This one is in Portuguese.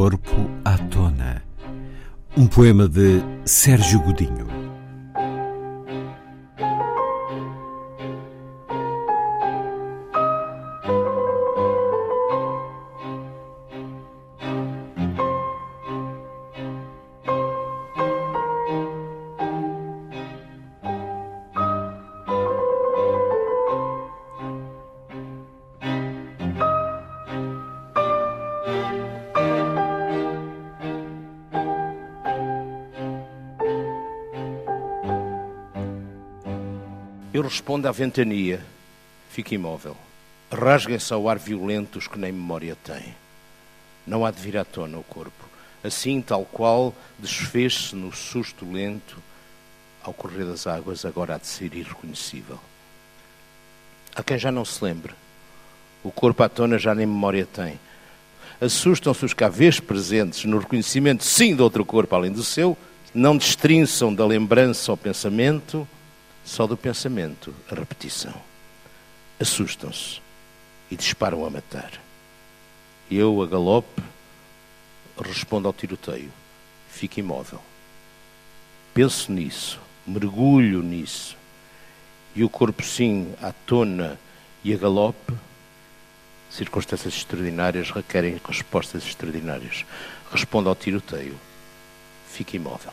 Corpo à Tona. Um poema de Sérgio Godinho. Eu respondo à ventania, fico imóvel. Rasguem-se ao ar violentos que nem memória têm. Não há de vir à tona o corpo. Assim, tal qual, desfez-se no susto lento, ao correr das águas, agora há de ser irreconhecível. Há quem já não se lembre. O corpo à tona já nem memória tem. Assustam-se os cavês presentes no reconhecimento, sim, de outro corpo além do seu, não destrinçam da lembrança ao pensamento, só do pensamento a repetição. Assustam-se e disparam a matar. Eu, a galope, respondo ao tiroteio. Fico imóvel. Penso nisso, mergulho nisso. E o corpo, sim, à tona e a galope, circunstâncias extraordinárias requerem respostas extraordinárias. Respondo ao tiroteio. Fico imóvel.